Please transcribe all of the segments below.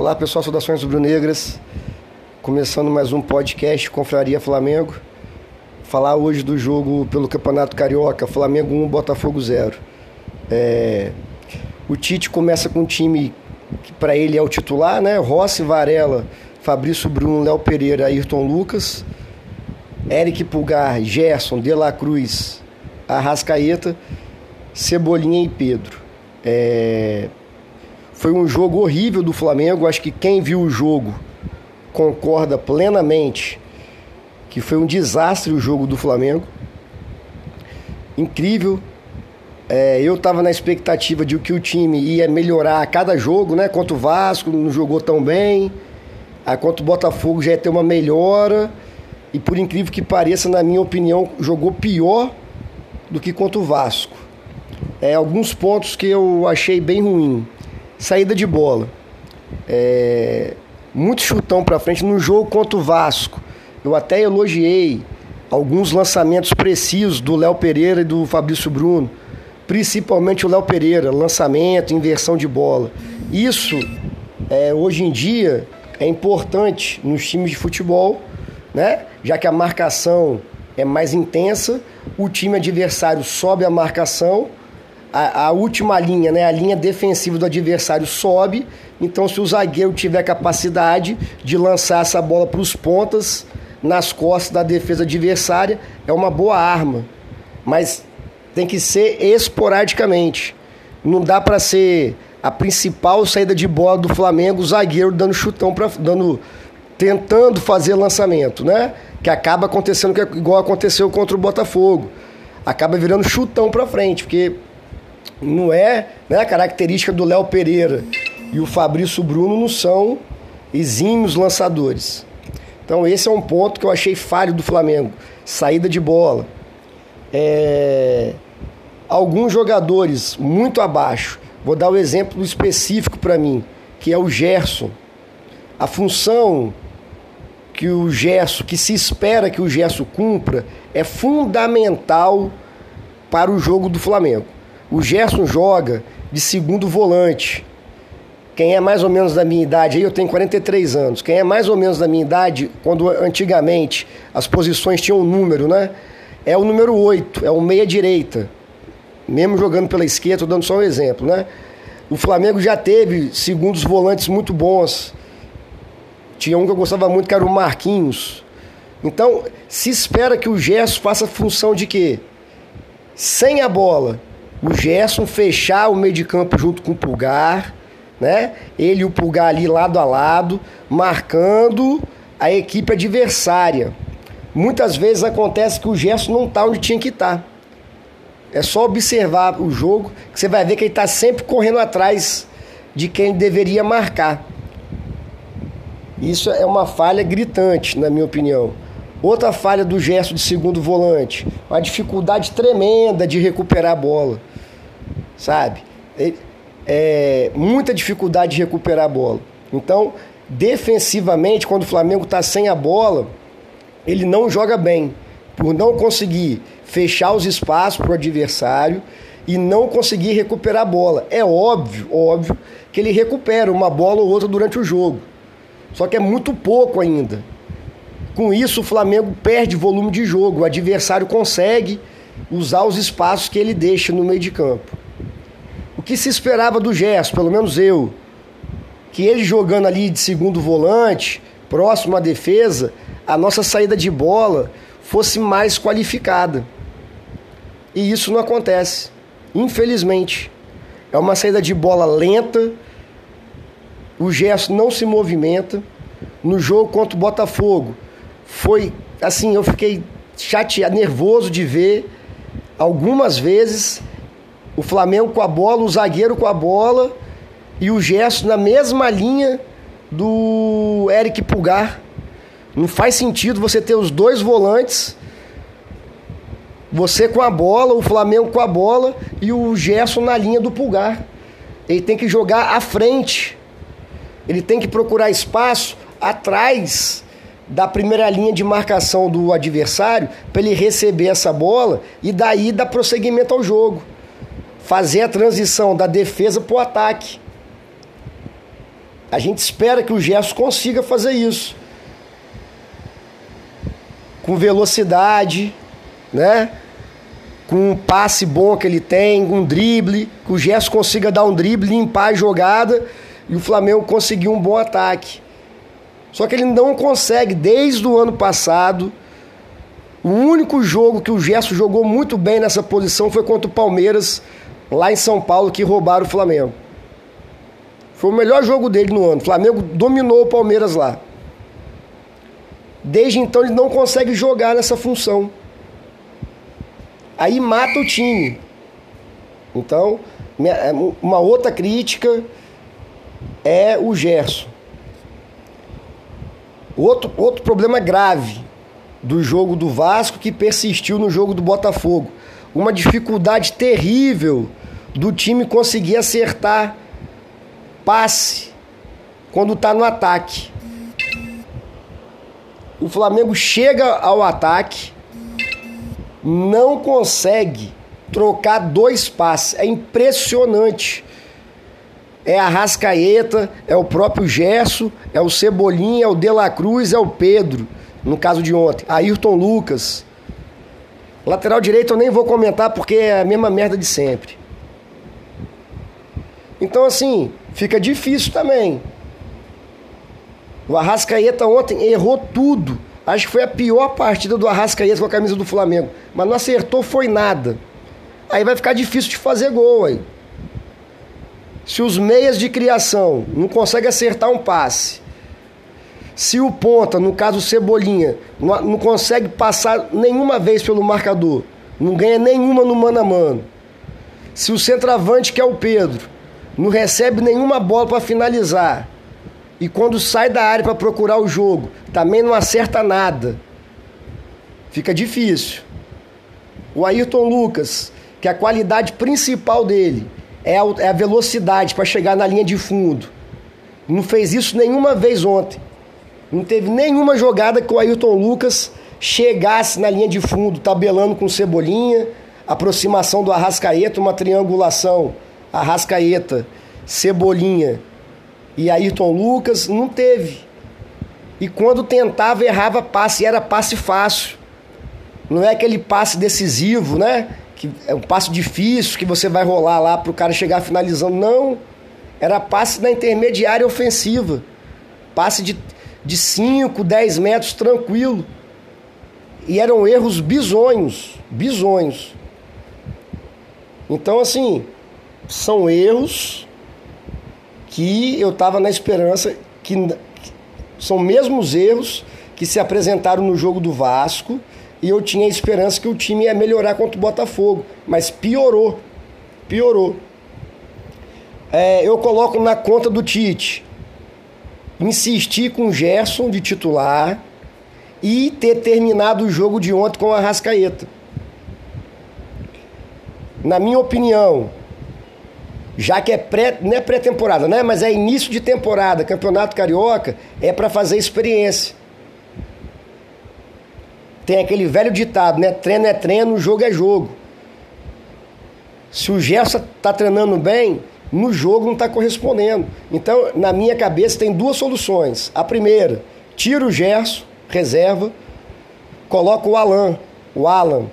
Olá pessoal, saudações rubro-negras. Começando mais um podcast Confraria Flamengo. Falar hoje do jogo pelo Campeonato Carioca, Flamengo 1, Botafogo 0. É... O Tite começa com um time que para ele é o titular, né? Rossi, Varela, Fabrício Bruno, Léo Pereira, Ayrton Lucas, Eric Pulgar, Gerson, De La Cruz, Arrascaeta, Cebolinha e Pedro. É... Foi um jogo horrível do Flamengo. Acho que quem viu o jogo concorda plenamente que foi um desastre o jogo do Flamengo. Incrível. É, eu estava na expectativa de que o time ia melhorar a cada jogo, né? Contra o Vasco, não jogou tão bem. Aí contra o Botafogo já ia ter uma melhora. E por incrível que pareça, na minha opinião, jogou pior do que contra o Vasco. É, alguns pontos que eu achei bem ruim saída de bola. É, muito chutão para frente no jogo contra o Vasco. Eu até elogiei alguns lançamentos precisos do Léo Pereira e do Fabrício Bruno, principalmente o Léo Pereira, lançamento, inversão de bola. Isso é, hoje em dia é importante nos times de futebol, né? Já que a marcação é mais intensa, o time adversário sobe a marcação a, a, última linha, né, a linha defensiva do adversário sobe. Então, se o zagueiro tiver capacidade de lançar essa bola para os pontas nas costas da defesa adversária, é uma boa arma. Mas tem que ser esporadicamente. Não dá para ser a principal saída de bola do Flamengo, o zagueiro dando chutão para dando tentando fazer lançamento, né? Que acaba acontecendo que é igual aconteceu contra o Botafogo. Acaba virando chutão para frente, porque não é né, a característica do Léo Pereira e o Fabrício Bruno não são exímios lançadores. Então esse é um ponto que eu achei falho do Flamengo. Saída de bola. É... Alguns jogadores muito abaixo. Vou dar o um exemplo específico para mim, que é o Gerson. A função que o Gerson, que se espera que o Gerson cumpra, é fundamental para o jogo do Flamengo. O Gerson joga de segundo volante. Quem é mais ou menos da minha idade, aí eu tenho 43 anos. Quem é mais ou menos da minha idade, quando antigamente as posições tinham um número, né? É o número 8, é o meia direita. Mesmo jogando pela esquerda, dando só um exemplo, né? O Flamengo já teve segundos volantes muito bons. Tinha um que eu gostava muito, que era o Marquinhos. Então, se espera que o Gerson faça função de quê? Sem a bola, o Gerson fechar o meio de campo junto com o Pulgar, né? Ele e o Pulgar ali lado a lado, marcando a equipe adversária. Muitas vezes acontece que o Gerson não está onde tinha que estar. Tá. É só observar o jogo que você vai ver que ele está sempre correndo atrás de quem deveria marcar. Isso é uma falha gritante, na minha opinião. Outra falha do Gerson de segundo volante, uma dificuldade tremenda de recuperar a bola sabe? É, muita dificuldade de recuperar a bola. Então, defensivamente, quando o Flamengo está sem a bola, ele não joga bem, por não conseguir fechar os espaços para o adversário e não conseguir recuperar a bola. É óbvio, óbvio, que ele recupera uma bola ou outra durante o jogo. Só que é muito pouco ainda. Com isso, o Flamengo perde volume de jogo. O adversário consegue usar os espaços que ele deixa no meio de campo. O que se esperava do Gerson, pelo menos eu, que ele jogando ali de segundo volante, próximo à defesa, a nossa saída de bola fosse mais qualificada. E isso não acontece, infelizmente. É uma saída de bola lenta, o Gerson não se movimenta. No jogo contra o Botafogo, foi assim, eu fiquei chateado, nervoso de ver algumas vezes o Flamengo com a bola, o zagueiro com a bola e o Gerson na mesma linha do Eric Pulgar. Não faz sentido você ter os dois volantes, você com a bola, o Flamengo com a bola e o Gerson na linha do Pulgar. Ele tem que jogar à frente. Ele tem que procurar espaço atrás da primeira linha de marcação do adversário para ele receber essa bola e daí dar prosseguimento ao jogo fazer a transição da defesa para o ataque. A gente espera que o Gerson consiga fazer isso. Com velocidade, né? Com um passe bom que ele tem, um drible, que o Gerson consiga dar um drible, limpar a jogada e o Flamengo conseguir um bom ataque. Só que ele não consegue, desde o ano passado. O único jogo que o Gerson jogou muito bem nessa posição foi contra o Palmeiras, lá em São Paulo, que roubaram o Flamengo. Foi o melhor jogo dele no ano. O Flamengo dominou o Palmeiras lá. Desde então ele não consegue jogar nessa função. Aí mata o time. Então, é, uma outra crítica é o Gerson. Outro, outro problema grave do jogo do Vasco que persistiu no jogo do Botafogo. Uma dificuldade terrível do time conseguir acertar passe quando está no ataque. O Flamengo chega ao ataque, não consegue trocar dois passes. É impressionante. É a Rascaeta, é o próprio Gerson, é o Cebolinha, é o De La Cruz, é o Pedro, no caso de ontem. Ayrton Lucas. Lateral direito eu nem vou comentar porque é a mesma merda de sempre. Então, assim, fica difícil também. O Arrascaeta ontem errou tudo. Acho que foi a pior partida do Arrascaeta com a camisa do Flamengo. Mas não acertou, foi nada. Aí vai ficar difícil de fazer gol aí. Se os meias de criação não conseguem acertar um passe, se o ponta, no caso o Cebolinha, não, consegue passar nenhuma vez pelo marcador, não ganha nenhuma no mano a mano, se o centroavante, que é o Pedro, não recebe nenhuma bola para finalizar. E quando sai da área para procurar o jogo, também não acerta nada. Fica difícil. O Ayrton Lucas, que a qualidade principal dele é a, é velocidade para chegar na linha de fundo. Não fez isso nenhuma vez ontem. Não teve nenhuma jogada que o Ayrton Lucas chegasse na linha de fundo, tabelando com Cebolinha, aproximação do Arrascaeta, uma triangulação Arrascaeta, Cebolinha e Ayrton Lucas, não teve. E quando tentava, errava passe, e era passe fácil. Não é aquele passe decisivo, né? Que é um passe difícil que você vai rolar lá para o cara chegar finalizando. Não. Era passe na intermediária ofensiva. Passe de, de 5, 10 metros tranquilo. E eram erros bizonhos. Bizonhos. Então, assim, são erros que eu estava na esperança que são mesmos erros que se apresentaram no jogo do Vasco e eu tinha a esperança que o time ia melhorar contra o Botafogo, mas piorou, piorou. É, eu coloco na conta do Tite insistir com o Gerson de titular e ter terminado o jogo de ontem com a Rascaeta. Na minha opinião, já que é pré, não é pré-temporada, né? Mas é início de temporada, campeonato carioca, é para fazer experiência. Tem aquele velho ditado, né? Treino é treino, jogo é jogo. Se o Gerson tá treinando bem, no jogo não está correspondendo. Então, na minha cabeça, tem duas soluções. A primeira, tira o Gerson, reserva, coloca o Alan, o Alan,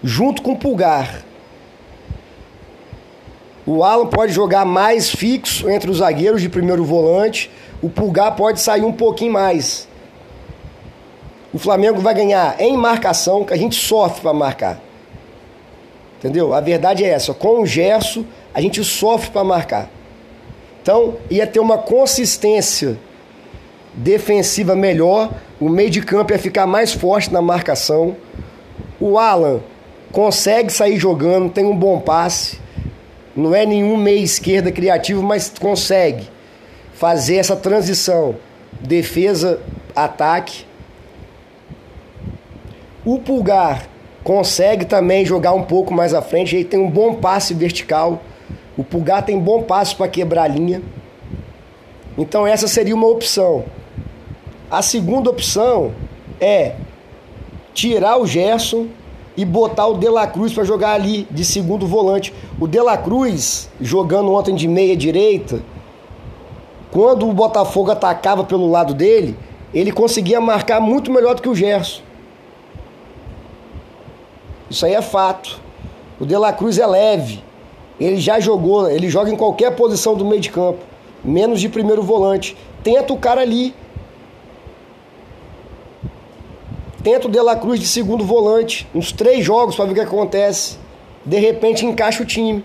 junto com o Pulgar o Alan pode jogar mais fixo entre os zagueiros de primeiro volante. O Pulgar pode sair um pouquinho mais. O Flamengo vai ganhar em marcação, que a gente sofre para marcar. Entendeu? A verdade é essa. Com o Gerson, a gente sofre para marcar. Então, ia ter uma consistência defensiva melhor. O meio de campo ia ficar mais forte na marcação. O Alan consegue sair jogando, tem um bom passe. Não é nenhum meia esquerda criativo, mas consegue fazer essa transição defesa-ataque. O Pulgar consegue também jogar um pouco mais à frente, ele tem um bom passe vertical. O Pulgar tem bom passe para quebrar a linha. Então essa seria uma opção. A segunda opção é tirar o Gerson e botar o De La Cruz para jogar ali de segundo volante. O De La Cruz, jogando ontem de meia direita, quando o Botafogo atacava pelo lado dele, ele conseguia marcar muito melhor do que o Gerson. Isso aí é fato. O De La Cruz é leve. Ele já jogou, ele joga em qualquer posição do meio de campo, menos de primeiro volante. Tenta o cara ali. Tenta o De La Cruz de segundo volante, uns três jogos para ver o que acontece. De repente encaixa o time.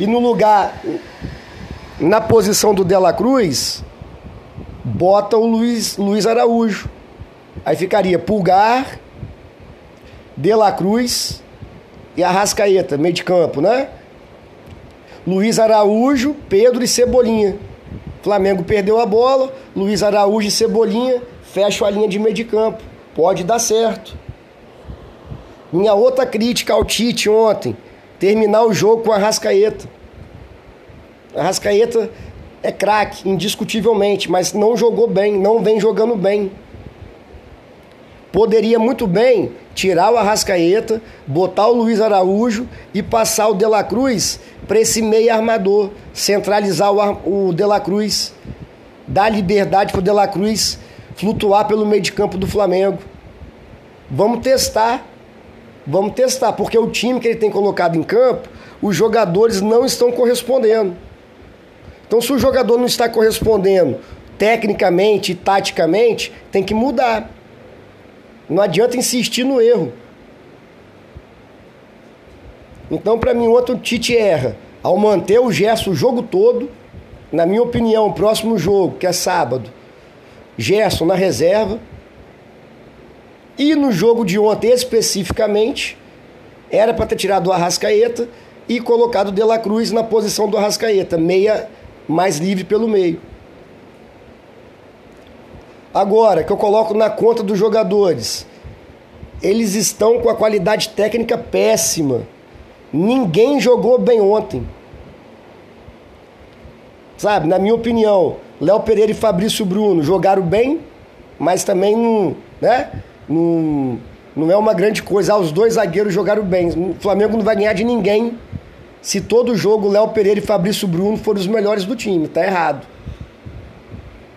E no lugar, na posição do De La Cruz, bota o Luiz, Luiz Araújo. Aí ficaria Pulgar, De La Cruz e Arrascaeta, meio de campo, né? Luiz Araújo, Pedro e Cebolinha. Flamengo perdeu a bola, Luiz Araújo e Cebolinha fecham a linha de meio de campo. Pode dar certo. Minha outra crítica ao Tite ontem, terminar o jogo com a Arrascaeta. A Arrascaeta é craque, indiscutivelmente, mas não jogou bem, não vem jogando bem. Poderia muito bem tirar o Arrascaeta, botar o Luiz Araújo e passar o De La Cruz para esse meio armador, centralizar o, o De La Cruz, dar liberdade para o De La Cruz flutuar pelo meio de campo do Flamengo. Vamos testar. Vamos testar, porque o time que ele tem colocado em campo, os jogadores não estão correspondendo. Então, se o jogador não está correspondendo tecnicamente e taticamente, tem que mudar. Não adianta insistir no erro. Então, para mim, outro Tite erra ao manter o Gerson o jogo todo. Na minha opinião, o próximo jogo, que é sábado, Gerson na reserva. E no jogo de ontem, especificamente, era para ter tirado o Arrascaeta e colocado o De La Cruz na posição do Arrascaeta, meia mais livre pelo meio. Agora, que eu coloco na conta dos jogadores, eles estão com a qualidade técnica péssima. Ninguém jogou bem ontem. Sabe, na minha opinião, Léo Pereira e Fabrício Bruno jogaram bem, mas também não, né? Não, não é uma grande coisa. Ah, os dois zagueiros jogaram bem. O Flamengo não vai ganhar de ninguém se todo jogo Léo Pereira e Fabrício Bruno foram os melhores do time. Tá errado.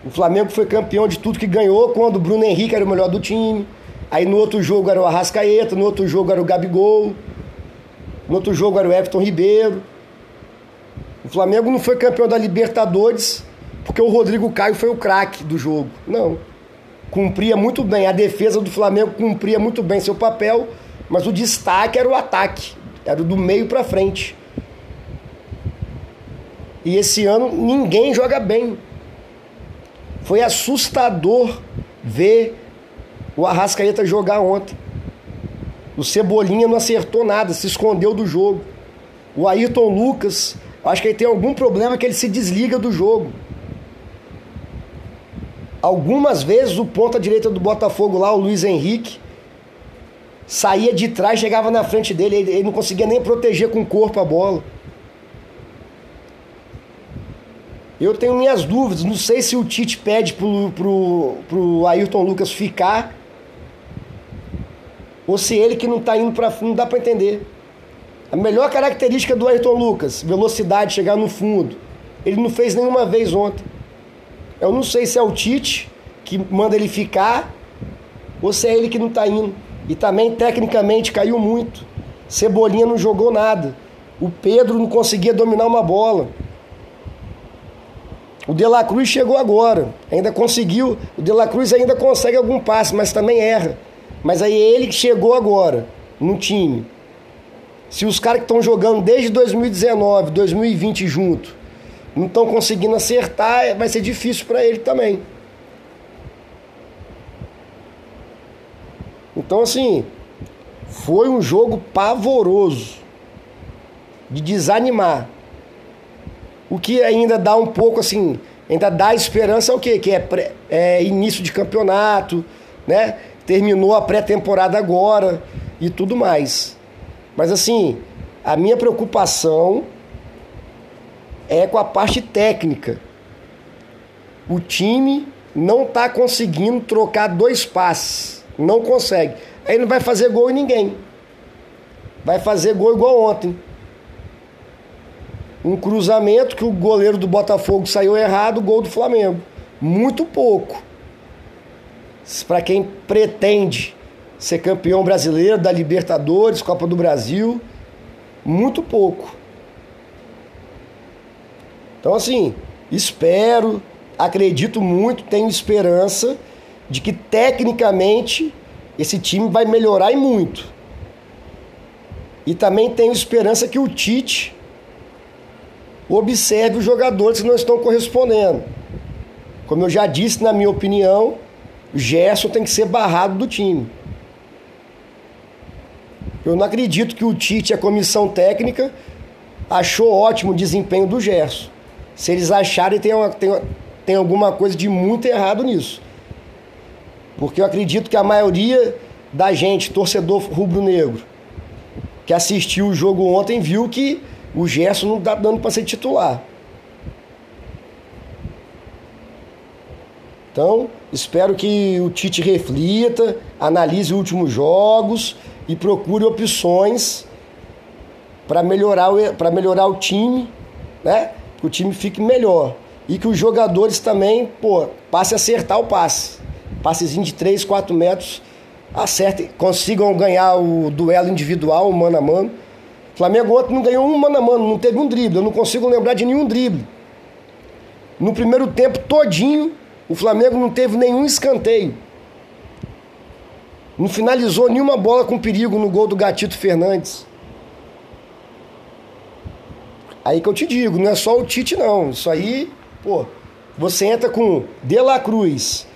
O Flamengo foi campeão de tudo que ganhou quando o Bruno Henrique era o melhor do time. Aí no outro jogo era o Arrascaeta, no outro jogo era o Gabigol, no outro jogo era o Everton Ribeiro. O Flamengo não foi campeão da Libertadores porque o Rodrigo Caio foi o craque do jogo. Não. Cumpria muito bem. A defesa do Flamengo cumpria muito bem seu papel, mas o destaque era o ataque. Era do meio para frente. E esse ano ninguém joga bem. Foi assustador ver o Arrascaeta jogar ontem. O Cebolinha não acertou nada, se escondeu do jogo. O Ayrton Lucas, acho que ele tem algum problema que ele se desliga do jogo. Algumas vezes o ponta direita do Botafogo lá, o Luiz Henrique, saía de trás, chegava na frente dele, ele não conseguia nem proteger com o corpo a bola. Eu tenho minhas dúvidas, não sei se o Tite pede pro, pro, pro Ayrton Lucas ficar ou se ele que não está indo para fundo, não dá para entender. A melhor característica do Ayrton Lucas, velocidade, chegar no fundo. Ele não fez nenhuma vez ontem. Eu não sei se é o Tite que manda ele ficar ou se é ele que não está indo. E também, tecnicamente, caiu muito. Cebolinha não jogou nada. O Pedro não conseguia dominar uma bola. O De La Cruz chegou agora. Ainda conseguiu. O De La Cruz ainda consegue algum passe, mas também erra. Mas aí ele que chegou agora no time. Se os caras que estão jogando desde 2019, 2020 junto, não estão conseguindo acertar, vai ser difícil para ele também. Então assim, foi um jogo pavoroso de desanimar. O que ainda dá um pouco assim, ainda dá esperança é o quê? Que é, pré, é início de campeonato, né? terminou a pré-temporada agora e tudo mais. Mas assim, a minha preocupação é com a parte técnica. O time não está conseguindo trocar dois passes. Não consegue. Aí não vai fazer gol em ninguém. Vai fazer gol igual ontem. Um cruzamento que o goleiro do Botafogo saiu errado, gol do Flamengo. Muito pouco. Para quem pretende ser campeão brasileiro da Libertadores, Copa do Brasil, muito pouco. Então, assim, espero, acredito muito, tenho esperança de que tecnicamente esse time vai melhorar e muito. E também tenho esperança que o Tite observe os jogadores que não estão correspondendo. Como eu já disse, na minha opinião, o Gerson tem que ser barrado do time. Eu não acredito que o Tite e a comissão técnica achou ótimo o desempenho do Gerson. Se eles acharem, tem, uma, tem, tem alguma coisa de muito errado nisso. Porque eu acredito que a maioria da gente, torcedor rubro-negro, que assistiu o jogo ontem, viu que o Gerson não está dando para ser titular. Então, espero que o Tite reflita, analise os últimos jogos e procure opções para melhorar, o, melhorar o time, né? Que o time fique melhor. E que os jogadores também, pô, passe a acertar o passe. Passezinho de 3, 4 metros, acertem, consigam ganhar o duelo individual, mano a mano. O Flamengo ontem não ganhou um mano a mano, não teve um drible. Eu não consigo lembrar de nenhum drible. No primeiro tempo todinho, o Flamengo não teve nenhum escanteio. Não finalizou nenhuma bola com perigo no gol do Gatito Fernandes. Aí que eu te digo, não é só o Tite não. Isso aí, pô, você entra com De La Cruz,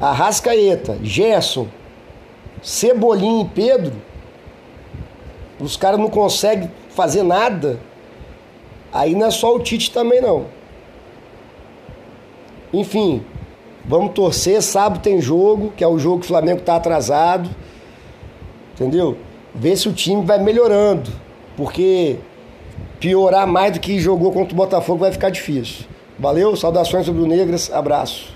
Arrascaeta, Gerson, Cebolinha e Pedro. Os caras não conseguem fazer nada. Aí não é só o Tite também não. Enfim, vamos torcer. Sábado tem jogo, que é o jogo que o Flamengo está atrasado. Entendeu? Ver se o time vai melhorando. Porque piorar mais do que jogou contra o Botafogo vai ficar difícil. Valeu, saudações rubro-negras, abraço.